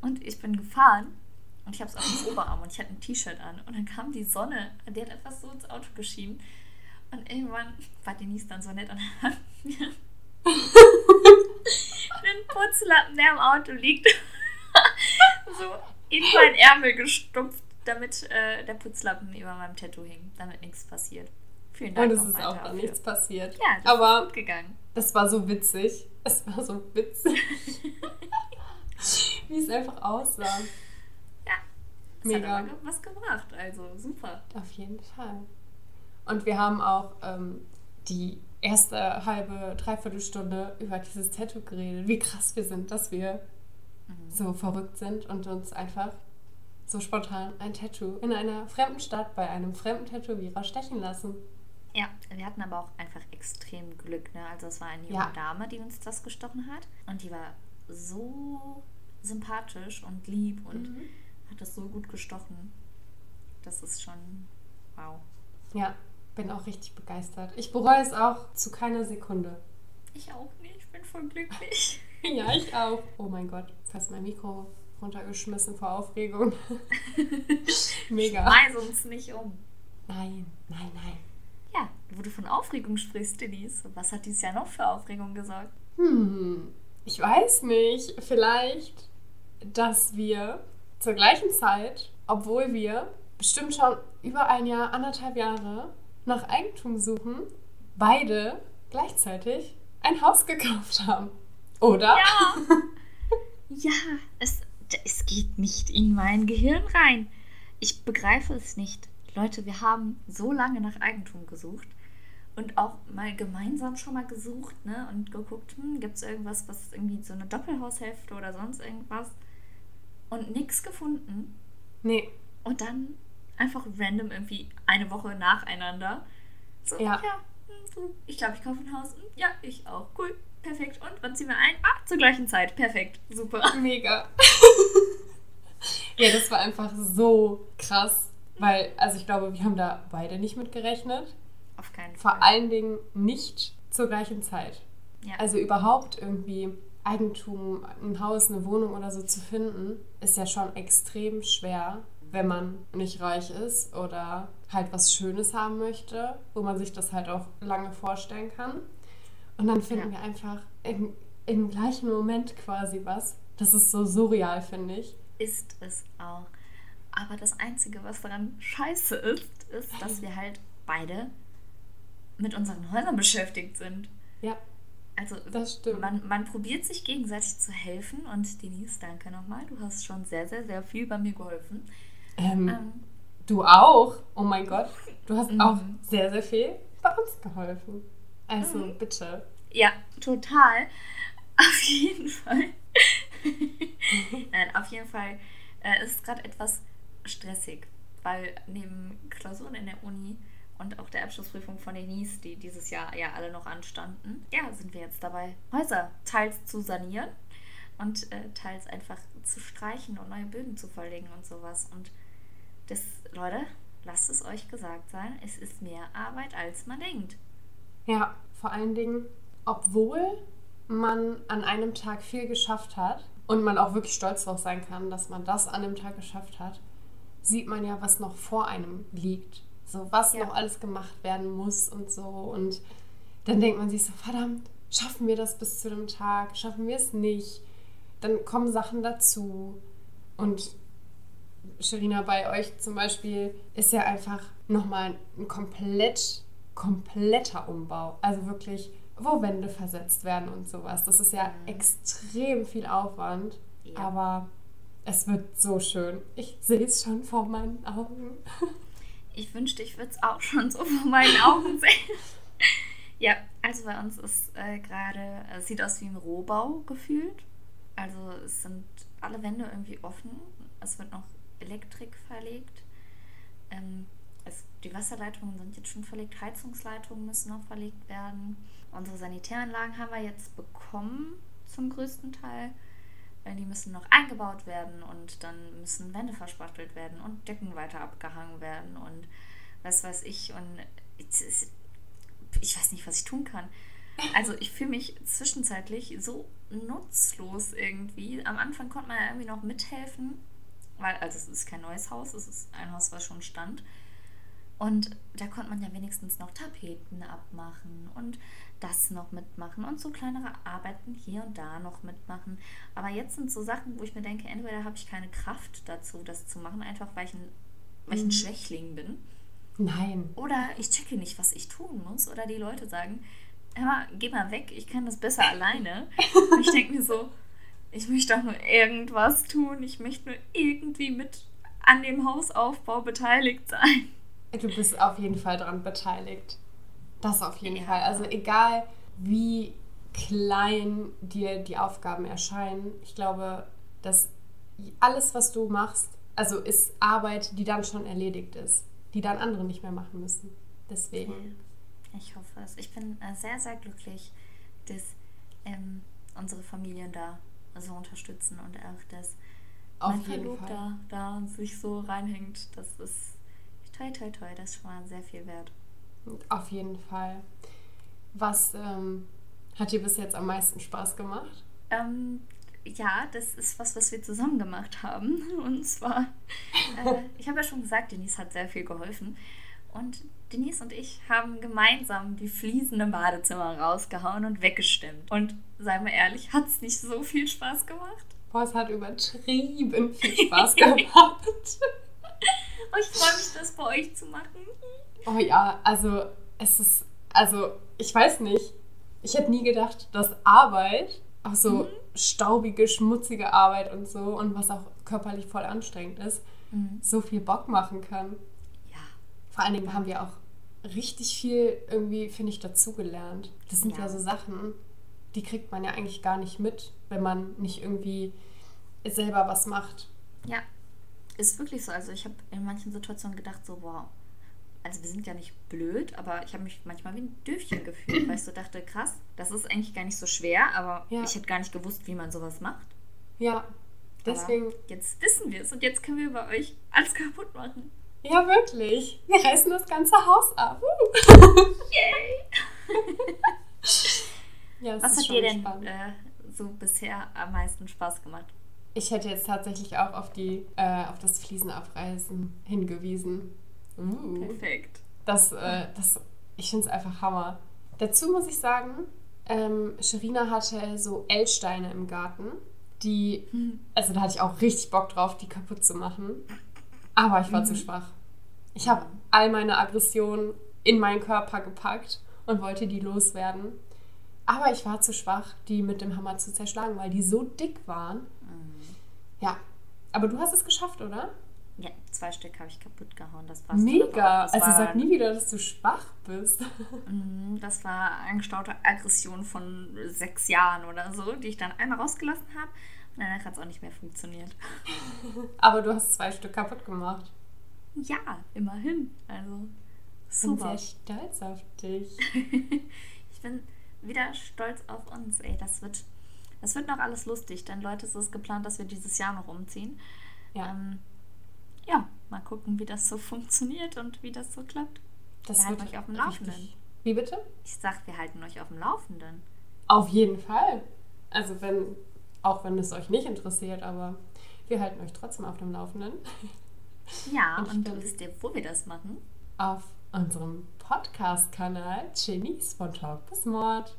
S2: und ich bin gefahren und ich habe es auf dem Oberarm und ich hatte ein T-Shirt an. Und dann kam die Sonne, die hat etwas so ins Auto geschienen. Und irgendwann war Denise dann so nett und hat mir den Putzlappen, der im Auto liegt, so in meinen Ärmel gestupft, damit äh, der Putzlappen über meinem Tattoo hing, damit nichts passiert.
S1: Vielen Dank. Und es ist auch dafür. nichts passiert.
S2: Ja, das Aber ist gut gegangen.
S1: Es war so witzig. Es war so witzig. Wie es einfach aussah.
S2: Das Mega. hat was gebracht, also super.
S1: Auf jeden Fall. Und wir haben auch ähm, die erste halbe, dreiviertel Stunde über dieses Tattoo geredet. Wie krass wir sind, dass wir mhm. so verrückt sind und uns einfach so spontan ein Tattoo in einer fremden Stadt bei einem fremden Tätowierer stechen lassen.
S2: Ja, wir hatten aber auch einfach extrem Glück. Ne? Also es war eine junge ja. Dame, die uns das gestochen hat. Und die war so sympathisch und lieb und mhm hat das so gut gestochen. Das ist schon wow.
S1: Ja, bin auch richtig begeistert. Ich bereue es auch zu keiner Sekunde.
S2: Ich auch nicht, ich bin voll glücklich.
S1: ja, ich auch. Oh mein Gott, fast mein Mikro runtergeschmissen vor Aufregung.
S2: Mega. Schmeiß uns nicht um.
S1: Nein, nein, nein.
S2: Ja, wo du von Aufregung sprichst, Denise, was hat dieses Jahr noch für Aufregung gesorgt?
S1: Hm, ich weiß nicht. Vielleicht, dass wir zur gleichen Zeit, obwohl wir bestimmt schon über ein Jahr, anderthalb Jahre nach Eigentum suchen, beide gleichzeitig ein Haus gekauft haben. Oder?
S2: Ja. ja, es, es geht nicht in mein Gehirn rein. Ich begreife es nicht. Leute, wir haben so lange nach Eigentum gesucht und auch mal gemeinsam schon mal gesucht ne? und geguckt, hm, gibt es irgendwas, was irgendwie so eine Doppelhaushälfte oder sonst irgendwas und nichts gefunden.
S1: Nee.
S2: Und dann einfach random irgendwie eine Woche nacheinander. So, ja, ja hm, ich glaube, ich kaufe ein Haus. Hm, ja, ich auch. Cool, perfekt. Und wann ziehen wir ein? Ah, zur gleichen Zeit. Perfekt, super.
S1: Mega. ja, das war einfach so krass. Weil, also ich glaube, wir haben da beide nicht mit gerechnet.
S2: Auf keinen Fall.
S1: Vor allen Dingen nicht zur gleichen Zeit.
S2: Ja.
S1: Also überhaupt irgendwie Eigentum, ein Haus, eine Wohnung oder so zu finden, ist ja schon extrem schwer, wenn man nicht reich ist oder halt was Schönes haben möchte, wo man sich das halt auch lange vorstellen kann. Und dann finden ja. wir einfach im, im gleichen Moment quasi was. Das ist so surreal, finde ich.
S2: Ist es auch. Aber das Einzige, was daran scheiße ist, ist, dass wir halt beide mit unseren Häusern beschäftigt sind.
S1: Ja.
S2: Also
S1: das stimmt.
S2: Man, man probiert sich gegenseitig zu helfen und Denise, danke nochmal. Du hast schon sehr, sehr, sehr viel bei mir geholfen.
S1: Ähm, ähm, du auch? Oh mein Gott. Du hast mhm. auch sehr, sehr viel bei uns geholfen. Also mhm. bitte.
S2: Ja, total. Auf jeden Fall. Nein, auf jeden Fall äh, ist es gerade etwas stressig, weil neben Klausuren in der Uni und auch der Abschlussprüfung von Denise, die dieses Jahr ja alle noch anstanden, ja, sind wir jetzt dabei, Häuser teils zu sanieren und äh, teils einfach zu streichen und neue Böden zu verlegen und sowas. Und das, Leute, lasst es euch gesagt sein, es ist mehr Arbeit, als man denkt.
S1: Ja, vor allen Dingen, obwohl man an einem Tag viel geschafft hat und man auch wirklich stolz darauf sein kann, dass man das an einem Tag geschafft hat, sieht man ja, was noch vor einem liegt. So, was ja. noch alles gemacht werden muss und so. Und dann denkt man sich so, verdammt, schaffen wir das bis zu dem Tag? Schaffen wir es nicht? Dann kommen Sachen dazu. Und Sherina, bei euch zum Beispiel ist ja einfach nochmal ein komplett, kompletter Umbau. Also wirklich, wo Wände versetzt werden und sowas. Das ist ja mhm. extrem viel Aufwand. Ja. Aber es wird so schön. Ich sehe es schon vor meinen Augen.
S2: Ich wünschte, ich würde es auch schon so vor meinen Augen sehen. ja, also bei uns ist äh, gerade, es sieht aus wie ein Rohbau gefühlt. Also es sind alle Wände irgendwie offen. Es wird noch Elektrik verlegt. Ähm, es, die Wasserleitungen sind jetzt schon verlegt, Heizungsleitungen müssen noch verlegt werden. Unsere Sanitäranlagen haben wir jetzt bekommen, zum größten Teil die müssen noch eingebaut werden und dann müssen Wände verspachtelt werden und Decken weiter abgehangen werden und was weiß ich. Und ich weiß nicht, was ich tun kann. Also ich fühle mich zwischenzeitlich so nutzlos irgendwie. Am Anfang konnte man ja irgendwie noch mithelfen, weil, also es ist kein neues Haus, es ist ein Haus, was schon stand. Und da konnte man ja wenigstens noch Tapeten abmachen und das noch mitmachen und so kleinere Arbeiten hier und da noch mitmachen. Aber jetzt sind so Sachen, wo ich mir denke, entweder habe ich keine Kraft dazu, das zu machen, einfach weil ich ein, weil ich ein mhm. Schwächling bin.
S1: Nein.
S2: Oder ich checke nicht, was ich tun muss. Oder die Leute sagen, Emma, geh mal weg, ich kann das besser alleine. Und ich denke mir so, ich möchte doch nur irgendwas tun. Ich möchte nur irgendwie mit an dem Hausaufbau beteiligt sein.
S1: Du bist auf jeden Fall daran beteiligt. Das auf jeden ja. Fall. Also egal wie klein dir die Aufgaben erscheinen, ich glaube, dass alles, was du machst, also ist Arbeit, die dann schon erledigt ist, die dann andere nicht mehr machen müssen. Deswegen.
S2: Ich hoffe es. Ich bin äh, sehr, sehr glücklich, dass ähm, unsere Familien da so unterstützen und auch, dass Auf mein Verlobter da sich so reinhängt. Das ist toi, toi, toi, das mal sehr viel wert.
S1: Auf jeden Fall. Was ähm, hat dir bis jetzt am meisten Spaß gemacht?
S2: Ähm, ja, das ist was, was wir zusammen gemacht haben. Und zwar, äh, ich habe ja schon gesagt, Denise hat sehr viel geholfen. Und Denise und ich haben gemeinsam die Fliesen im Badezimmer rausgehauen und weggestimmt. Und seien wir ehrlich, hat es nicht so viel Spaß gemacht?
S1: Boah, es hat übertrieben viel Spaß gemacht.
S2: ich freue mich, das bei euch zu machen.
S1: Oh ja, also es ist, also ich weiß nicht, ich hätte nie gedacht, dass Arbeit, auch so mhm. staubige, schmutzige Arbeit und so und was auch körperlich voll anstrengend ist, mhm. so viel Bock machen kann.
S2: Ja.
S1: Vor allen Dingen haben wir auch richtig viel irgendwie, finde ich, dazugelernt. Das sind ja.
S2: Ja.
S1: so Sachen, die kriegt man ja eigentlich gar nicht mit, wenn man nicht irgendwie selber was macht.
S2: Ja, ist wirklich so. Also ich habe in manchen Situationen gedacht, so, wow. Also wir sind ja nicht blöd, aber ich habe mich manchmal wie ein Döfchen gefühlt, weil ich so dachte, krass, das ist eigentlich gar nicht so schwer, aber
S1: Ja.
S2: ich hätte gar nicht gewusst, wie man sowas macht.
S1: Ja, deswegen,
S2: Aber jetzt wissen wir es und jetzt können wir bei euch alles kaputt machen.
S1: ja wirklich. Wir reißen das ganze Haus ab. Uh.
S2: Yay!
S1: Ja,
S2: Was
S1: ist
S2: hat dir denn äh, so bisher am meisten Spaß gemacht?
S1: Ich hätte jetzt tatsächlich auch auf, die, äh, auf das Fliesenabreißen hingewiesen. Uh.
S2: Perfekt.
S1: Das, äh, das, ich finde es einfach Hammer. Dazu muss ich sagen, ähm, Sherina hatte so L-Steine im Garten, die, also da hatte ich auch richtig Bock drauf, die kaputt zu machen. Aber ich war zu schwach. Ich habe all meine Aggressionen in meinen Körper gepackt und wollte die loswerden. Aber ich war zu schwach, die mit dem Hammer zu zerschlagen, weil die so dick waren. Ja, aber du hast es geschafft, oder?
S2: Ja, zwei Stück habe ich kaputt gehauen. Das war's.
S1: Mega.
S2: Das
S1: Also
S2: war,
S1: sag nie wieder, dass du schwach bist.
S2: Mhm, Das war angestaute Aggression von sechs Jahren oder so, die ich dann einmal rausgelassen habe. Und danach hat es auch nicht mehr funktioniert.
S1: Aber du hast zwei Stück kaputt gemacht.
S2: Ja, immerhin. Also,
S1: Ich bin
S2: super.
S1: sehr stolz auf dich.
S2: Ich bin wieder stolz auf uns. Ey, das wird, das wird noch alles lustig. Denn Leute, es ist geplant, dass wir dieses Jahr noch umziehen.
S1: Ja,
S2: Ähm, ja, mal gucken, wie das so funktioniert und wie das so klappt.
S1: das
S2: wir halten euch auf dem
S1: richtig-
S2: Laufenden.
S1: Wie bitte?
S2: Ich sag, wir halten euch auf dem Laufenden.
S1: Auf jeden Fall. Also wenn, auch wenn es euch nicht interessiert, aber wir halten euch trotzdem auf dem Laufenden.
S2: Ja,
S1: Und
S2: und, wisst ihr, wo wir das machen?
S1: Auf unserem Podcast-Kanal Genies von Talk bis Mord.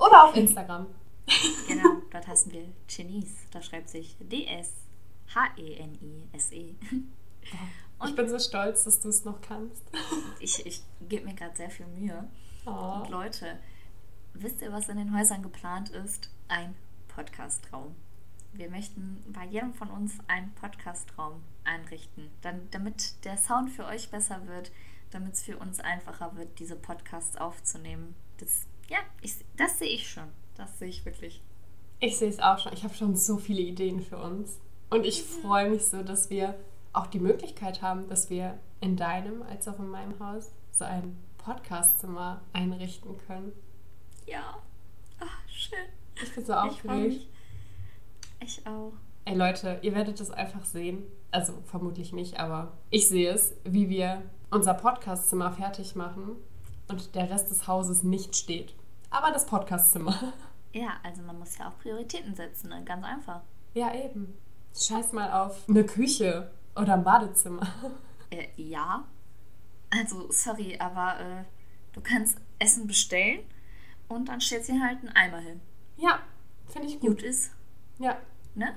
S1: Oder auf Instagram.
S2: Genau, dort heißen wir Chinese. Da schreibt sich E D-S-H-E-N-I-S-E.
S1: Ich bin so stolz, dass du es noch kannst.
S2: Ich, ich gebe mir gerade sehr viel Mühe.
S1: Oh.
S2: Und Leute, wisst ihr, was in den Häusern geplant ist? Ein Podcastraum. Wir möchten bei jedem von uns einen Podcastraum einrichten, dann, damit der Sound für euch besser wird, damit es für uns einfacher wird, diese Podcasts aufzunehmen. Das, ja, ich, das sehe ich schon. Das sehe ich wirklich.
S1: Ich sehe es auch schon. Ich habe schon so viele Ideen für uns. Und ich freue mich so, dass wir auch die Möglichkeit haben, dass wir in deinem als auch in meinem Haus so ein Podcastzimmer einrichten können.
S2: Ja. Ach, schön.
S1: Ich bin so
S2: Ich
S1: aufgeregt.
S2: mich. Ich auch.
S1: Ey Leute, ihr werdet es einfach sehen. Also vermutlich nicht, aber ich sehe es, wie wir unser Podcastzimmer fertig machen und der Rest des Hauses nicht steht. Aber das Podcastzimmer.
S2: Ja, also man muss ja auch Prioritäten setzen, ne? ganz einfach.
S1: Ja, eben. Scheiß mal auf eine Küche oder ein Badezimmer.
S2: Äh, ja. Also, sorry, aber äh, du kannst Essen bestellen und dann stellst du dir halt einen Eimer hin.
S1: Ja, finde ich
S2: Gut
S1: gut.
S2: ist,
S1: Ja,
S2: ne?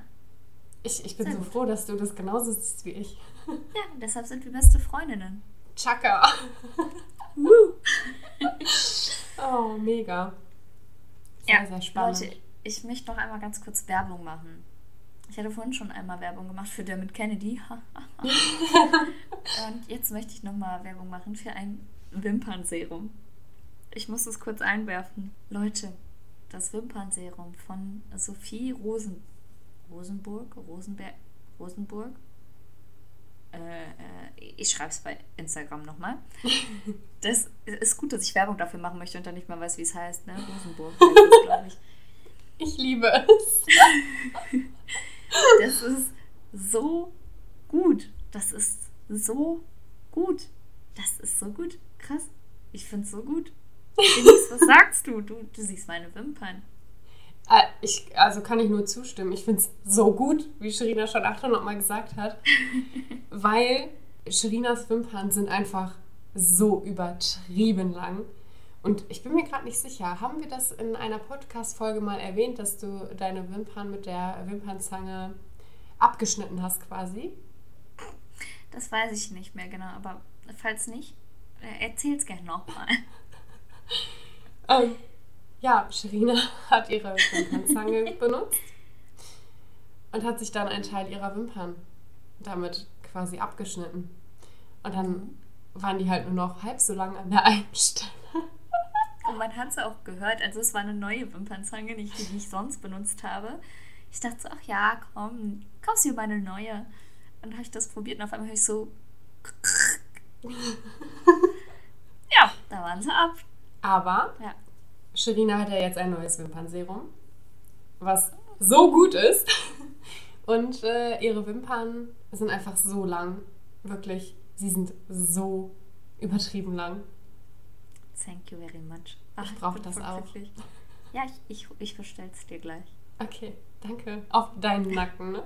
S1: ich, ich bin
S2: Sehr
S1: so
S2: gut.
S1: froh, dass du das genauso siehst wie ich.
S2: Ja, deshalb sind wir beste Freundinnen.
S1: Chaka. oh, mega. Sehr,
S2: ja,
S1: sehr spannend.
S2: Leute, ich möchte noch einmal ganz kurz Werbung machen. Ich hatte vorhin schon einmal Werbung gemacht für Dermot Kennedy. Und jetzt möchte ich nochmal Werbung machen für ein Wimpernserum. Ich muss es kurz einwerfen. Leute, das Wimpernserum von Sophie Rosen Rosenburg? Rosenberg? Rosenburg? Äh, äh, ich schreibe es bei Instagram nochmal. Das ist gut, dass ich Werbung dafür machen möchte und dann nicht mal weiß, wie es heißt. Ne? Rosenburg glaube ich.
S1: Ich liebe es.
S2: Das ist so gut. Das ist so gut. Das ist so gut. Krass. Ich finde es so gut. Denise, was sagst du? du? Du siehst meine Wimpern.
S1: Äh, Ich, also kann ich nur zustimmen. Ich finde es so gut, wie Sherina schon 800 Mal gesagt hat, weil Sherinas Wimpern sind einfach so übertrieben lang. Und ich bin mir gerade nicht sicher, haben wir das in einer Podcast-Folge mal erwähnt, dass du deine Wimpern mit der Wimpernzange abgeschnitten hast quasi?
S2: Das weiß ich nicht mehr genau, aber falls nicht, äh, erzähl's gerne nochmal.
S1: Ähm, ja, Sherina hat ihre Wimpernzange benutzt und hat sich dann einen Teil ihrer Wimpern damit quasi abgeschnitten. Und dann waren die halt nur noch halb so lang an der einen Stelle.
S2: Und man hat es auch gehört, also es war eine neue Wimpernzange, nicht die, die ich sonst benutzt habe. Ich dachte so, ach ja, komm, kaufst du mal eine neue. Und dann habe ich das probiert und auf einmal höre ich so. ja, da waren sie ab.
S1: Aber
S2: Ja.
S1: Sherina hat ja jetzt ein neues Wimpernserum, was so gut ist. Und äh, ihre Wimpern sind einfach so lang. Wirklich, sie sind so übertrieben lang.
S2: Thank you very much.
S1: Ich
S2: Ach,
S1: brauch
S2: bin
S1: das auch.
S2: glücklich. Ja, ich, ich, ich bestell's dir gleich.
S1: Okay, danke. Auf deinen Nacken, ne?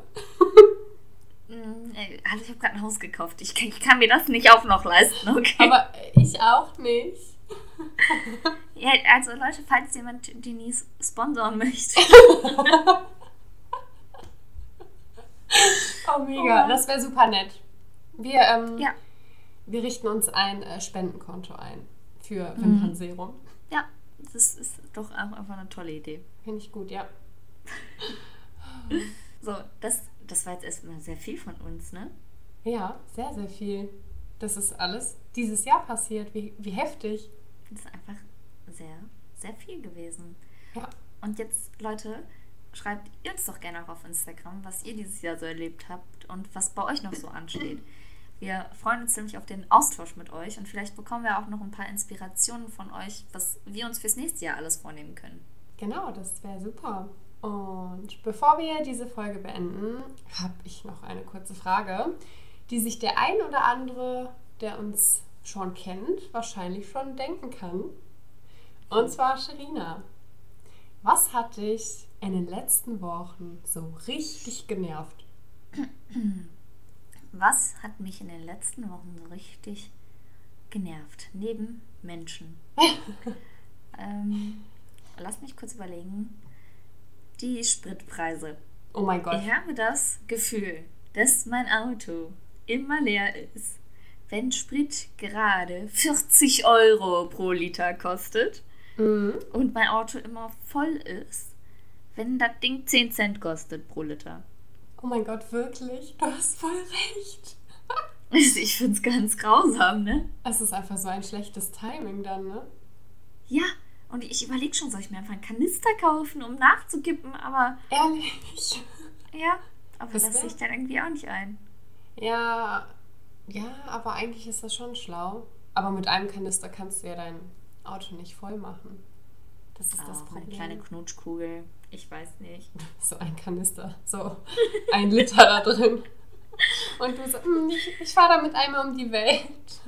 S2: Mm, Also ich habe gerade ein Haus gekauft. Ich kann, ich kann mir das nicht auch noch leisten, okay?
S1: Aber ich auch nicht.
S2: ja, also Leute, falls jemand Denise sponsoren möchte.
S1: Oh, mega.
S2: Oh.
S1: Das wäre super nett. Wir, ähm,
S2: Ja.
S1: wir richten uns ein äh, Spendenkonto ein für
S2: Mhm.
S1: Wimpernserum.
S2: Ja, das ist doch auch einfach eine tolle Idee.
S1: Finde ich gut, ja.
S2: So, das, das war jetzt erstmal sehr viel von uns, ne?
S1: Ja, sehr, sehr viel. Das ist alles dieses Jahr passiert. Wie, wie heftig.
S2: Das ist einfach sehr, sehr viel gewesen.
S1: Ja.
S2: Und jetzt, Leute, schreibt ihr uns doch gerne auch auf Instagram, was ihr dieses Jahr so erlebt habt und was bei euch noch so ansteht. Wir freuen uns nämlich auf den Austausch mit euch und vielleicht bekommen wir auch noch ein paar Inspirationen von euch, was wir uns fürs nächste Jahr alles vornehmen können.
S1: Genau, das wäre super. Und bevor wir diese Folge beenden, habe ich noch eine kurze Frage, die sich der ein oder andere, der uns schon kennt, wahrscheinlich schon denken kann. Und zwar Sherina. Was hat dich in den letzten Wochen so richtig genervt?
S2: Was hat mich in den letzten Wochen so richtig genervt? Neben Menschen. ähm, lass mich kurz überlegen. Die Spritpreise.
S1: Oh mein Gott.
S2: Ich habe das Gefühl, dass mein Auto immer leer ist, wenn Sprit gerade 40 Euro pro Liter kostet
S1: Mhm.
S2: und mein Auto immer voll ist, wenn das Ding 10 Cent kostet pro Liter.
S1: Oh mein Gott, wirklich? Du hast voll recht.
S2: Ich finde es ganz grausam, ne?
S1: Es ist einfach so ein schlechtes Timing dann, ne?
S2: Ja, und ich überlege schon, soll ich mir einfach einen Kanister kaufen, um nachzukippen, aber
S1: Ehrlich.
S2: ja, aber
S1: Das
S2: sehe ich dann irgendwie auch nicht ein.
S1: Ja, ja, aber eigentlich ist das schon schlau. Aber mit einem Kanister kannst du ja dein Auto nicht voll machen. Das ist das
S2: Oh, meine
S1: Problem.
S2: kleine Knutschkugel, ich weiß nicht.
S1: So ein Kanister, so ein Liter da drin. Und du so, "Hm, ich, ich fahre damit einmal um die Welt.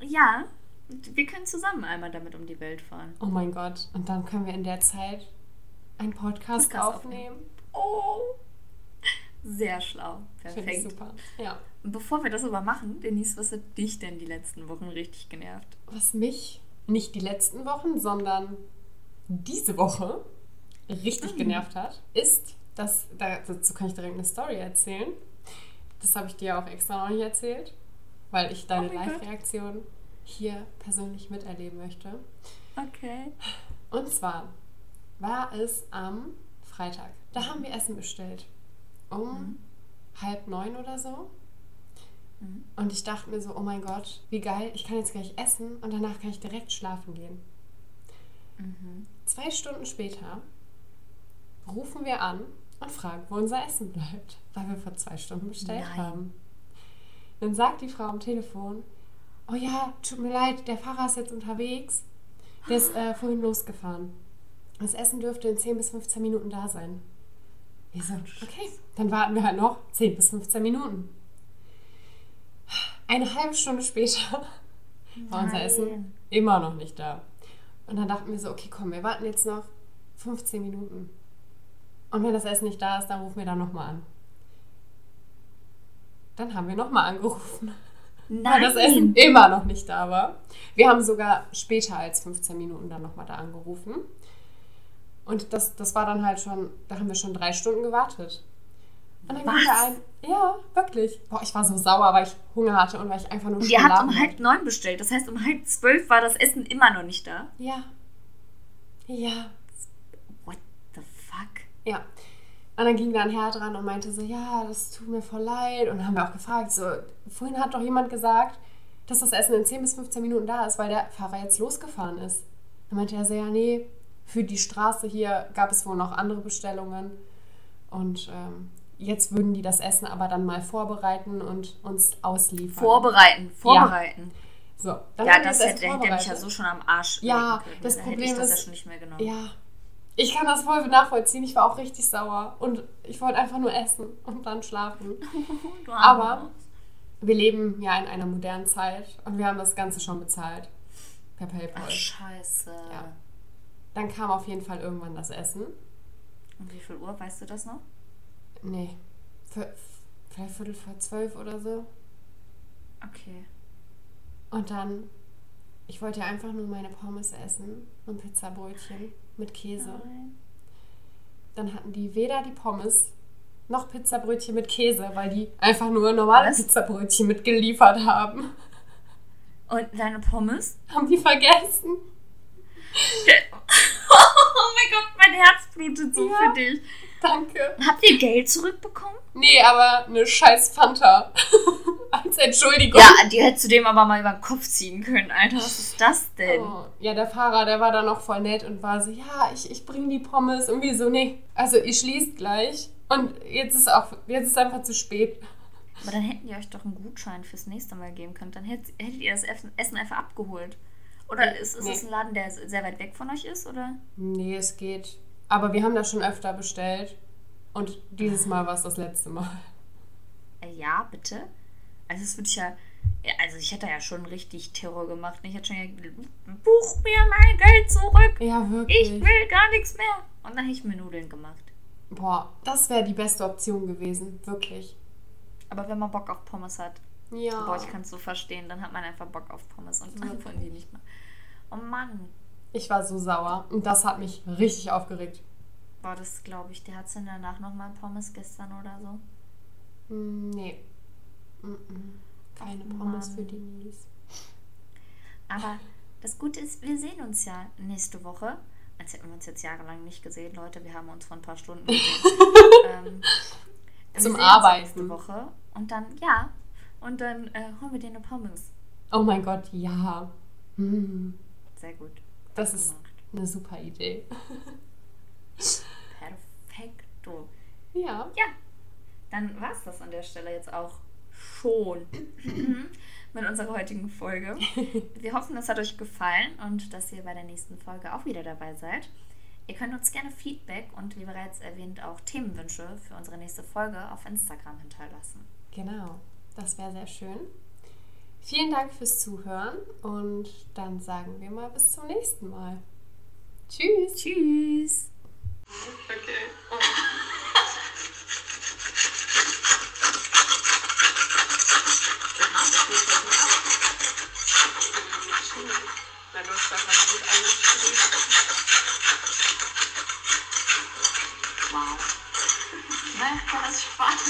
S2: Ja, wir können zusammen einmal damit um die Welt fahren.
S1: Oh mein Gott. Und dann können wir in der Zeit einen Podcast,
S2: Podcast
S1: aufnehmen.
S2: Oh, sehr schlau.
S1: Finde ich
S2: Perfekt.
S1: super. Ja.
S2: Bevor wir das aber machen, Denise, was hat dich denn die letzten Wochen richtig genervt?
S1: Was mich nicht die letzten Wochen, sondern diese Woche richtig
S2: Mhm.
S1: genervt hat, ist, dass, da- dazu kann ich direkt eine Story erzählen. Das habe ich dir auch extra noch nicht erzählt, weil ich deine
S2: Oh.
S1: Live-Reaktion hier persönlich miterleben möchte.
S2: Okay.
S1: Und zwar war es am Freitag. Da haben wir Essen bestellt. Um
S2: Mhm.
S1: halb neun oder so.
S2: Mhm.
S1: Und ich dachte mir so, oh mein Gott, wie geil, ich kann jetzt gleich essen und danach kann ich direkt schlafen gehen.
S2: Mhm.
S1: Zwei Stunden später rufen wir an und fragen, wo unser Essen bleibt, weil wir vor zwei Stunden bestellt
S2: Nein.
S1: haben. Dann sagt die Frau am Telefon, oh ja, tut mir leid, der Fahrer ist jetzt unterwegs. Der ist äh, vorhin losgefahren. Das Essen dürfte in 10 bis 15 Minuten da sein. Wir so, okay, dann warten wir halt noch 10 bis 15 Minuten. Eine halbe Stunde später war unser Essen immer noch nicht da. Und dann dachten wir so, okay, komm, wir warten jetzt noch 15 Minuten. Und wenn das Essen nicht da ist, dann rufen wir da nochmal an. Dann haben wir nochmal angerufen, weil
S2: Nein.
S1: das Essen immer noch nicht da war. Wir haben sogar später als 15 Minuten dann nochmal da angerufen. Und das, das war dann halt schon, da haben wir schon drei Stunden gewartet. Und dann ging da ein, ja, wirklich. Boah, ich war so sauer, weil ich Hunger hatte und weil ich einfach nur
S2: Und ihr habt um halb neun bestellt. Das heißt, um halb zwölf war das Essen immer noch nicht da.
S1: Ja. Ja.
S2: What the fuck?
S1: Ja. Und dann ging da ein Herr dran und meinte so, ja, das tut mir voll leid. Und dann haben wir auch gefragt, so, vorhin hat doch jemand gesagt, dass das Essen in 10 bis 15 Minuten da ist, weil der Fahrer jetzt losgefahren ist. Dann meinte er so, ja, nee, für die Straße hier gab es wohl noch andere Bestellungen. Und ähm, jetzt würden die das Essen aber dann mal vorbereiten und uns ausliefern.
S2: Vorbereiten, vorbereiten.
S1: So,
S2: Ja, das, hätte, hätte mich ja so schon am Arsch
S1: Ja, das
S2: Dann
S1: Problem
S2: hätte ich das
S1: ist-
S2: ja schon nicht mehr genommen.
S1: Ja, ich kann das voll nachvollziehen. Ich war auch richtig sauer und ich wollte einfach nur essen und dann schlafen. Aber wir leben ja in einer modernen Zeit und wir haben das Ganze schon bezahlt. Per PayPal.
S2: Ach, scheiße.
S1: Ja. Dann kam auf jeden Fall irgendwann das Essen.
S2: Und wie viel Uhr, weißt du das noch?
S1: Nee, v- vielleicht Viertel vor zwölf oder so.
S2: Okay.
S1: Und dann, ich wollte ja einfach nur meine Pommes essen und Pizzabrötchen mit Käse.
S2: Nein.
S1: Dann hatten die weder die Pommes noch Pizzabrötchen mit Käse, weil die einfach nur normale
S2: Was?
S1: Pizzabrötchen mitgeliefert haben.
S2: Und deine Pommes?
S1: Haben die vergessen?
S2: Oh mein Gott, mein Herz blutet so
S1: Ja.
S2: für dich.
S1: Danke.
S2: Habt ihr Geld zurückbekommen?
S1: Nee, aber eine scheiß Fanta. Als Entschuldigung.
S2: Ja, die hättest du dem aber mal über den Kopf ziehen können, Alter. Was ist das denn?
S1: Oh, ja, der Fahrer, der war dann noch voll nett und war so, ja, ich, ich bring die Pommes. Und wir so, nee, also ihr schließt gleich. Und jetzt ist auch, jetzt ist einfach zu spät.
S2: Aber dann hätten die euch doch einen Gutschein fürs nächste Mal geben können. Dann hättet, hättet ihr das Essen Essen einfach abgeholt. Oder
S1: Nee,
S2: ist, ist
S1: nee.
S2: es ein Laden, der sehr weit weg von euch ist? Oder?
S1: Nee, es geht. Aber wir haben das schon öfter bestellt. Und dieses Mal war es das letzte Mal.
S2: Äh, ja, bitte. Also es würde ich ja. ja, Also ich hätte ja schon richtig Terror gemacht. Ich hätte schon ja buch mir mein Geld zurück.
S1: Ja, wirklich.
S2: Ich will gar nichts mehr. Und dann hätte ich mir Nudeln gemacht.
S1: Boah, das wäre die beste Option gewesen. Wirklich.
S2: Aber wenn man Bock auf Pommes hat,
S1: Ja.
S2: boah, ich kann es so verstehen, dann hat man einfach Bock auf Pommes und dann wollen die nicht mehr. Oh Mann.
S1: Ich war so sauer. Und das hat mich richtig aufgeregt.
S2: Boah, das glaube ich. Der hat denn danach nochmal Pommes gestern oder so.
S1: Hm, nee. Mm-mm. Keine
S2: Och,
S1: Pommes
S2: Mann.
S1: für die Nies.
S2: Aber das Gute ist, wir sehen uns ja nächste Woche. Als hätten wir uns jetzt jahrelang nicht gesehen, Leute. Wir haben uns vor ein paar Stunden gesehen. ähm,
S1: Zum
S2: ja
S1: Arbeiten.
S2: Nächste Woche. Und dann, ja. Und dann äh, holen wir dir eine Pommes.
S1: Oh mein Gott, ja. Hm.
S2: Sehr gut.
S1: Das ist
S2: gemacht.
S1: eine super Idee.
S2: Perfekto.
S1: Ja.
S2: Ja, dann war es das an der Stelle jetzt auch schon mit unserer heutigen Folge. Wir hoffen, es hat euch gefallen und dass ihr bei der nächsten Folge auch wieder dabei seid. Ihr könnt uns gerne Feedback und wie bereits erwähnt auch Themenwünsche für unsere nächste Folge auf Instagram hinterlassen.
S1: Genau. Das wäre sehr schön. Vielen Dank fürs Zuhören und dann sagen wir mal bis zum nächsten Mal. Tschüss.
S2: Tschüss!
S1: Okay. Na, du hast das mal gut.
S2: Wow. Nein, das ist spannend.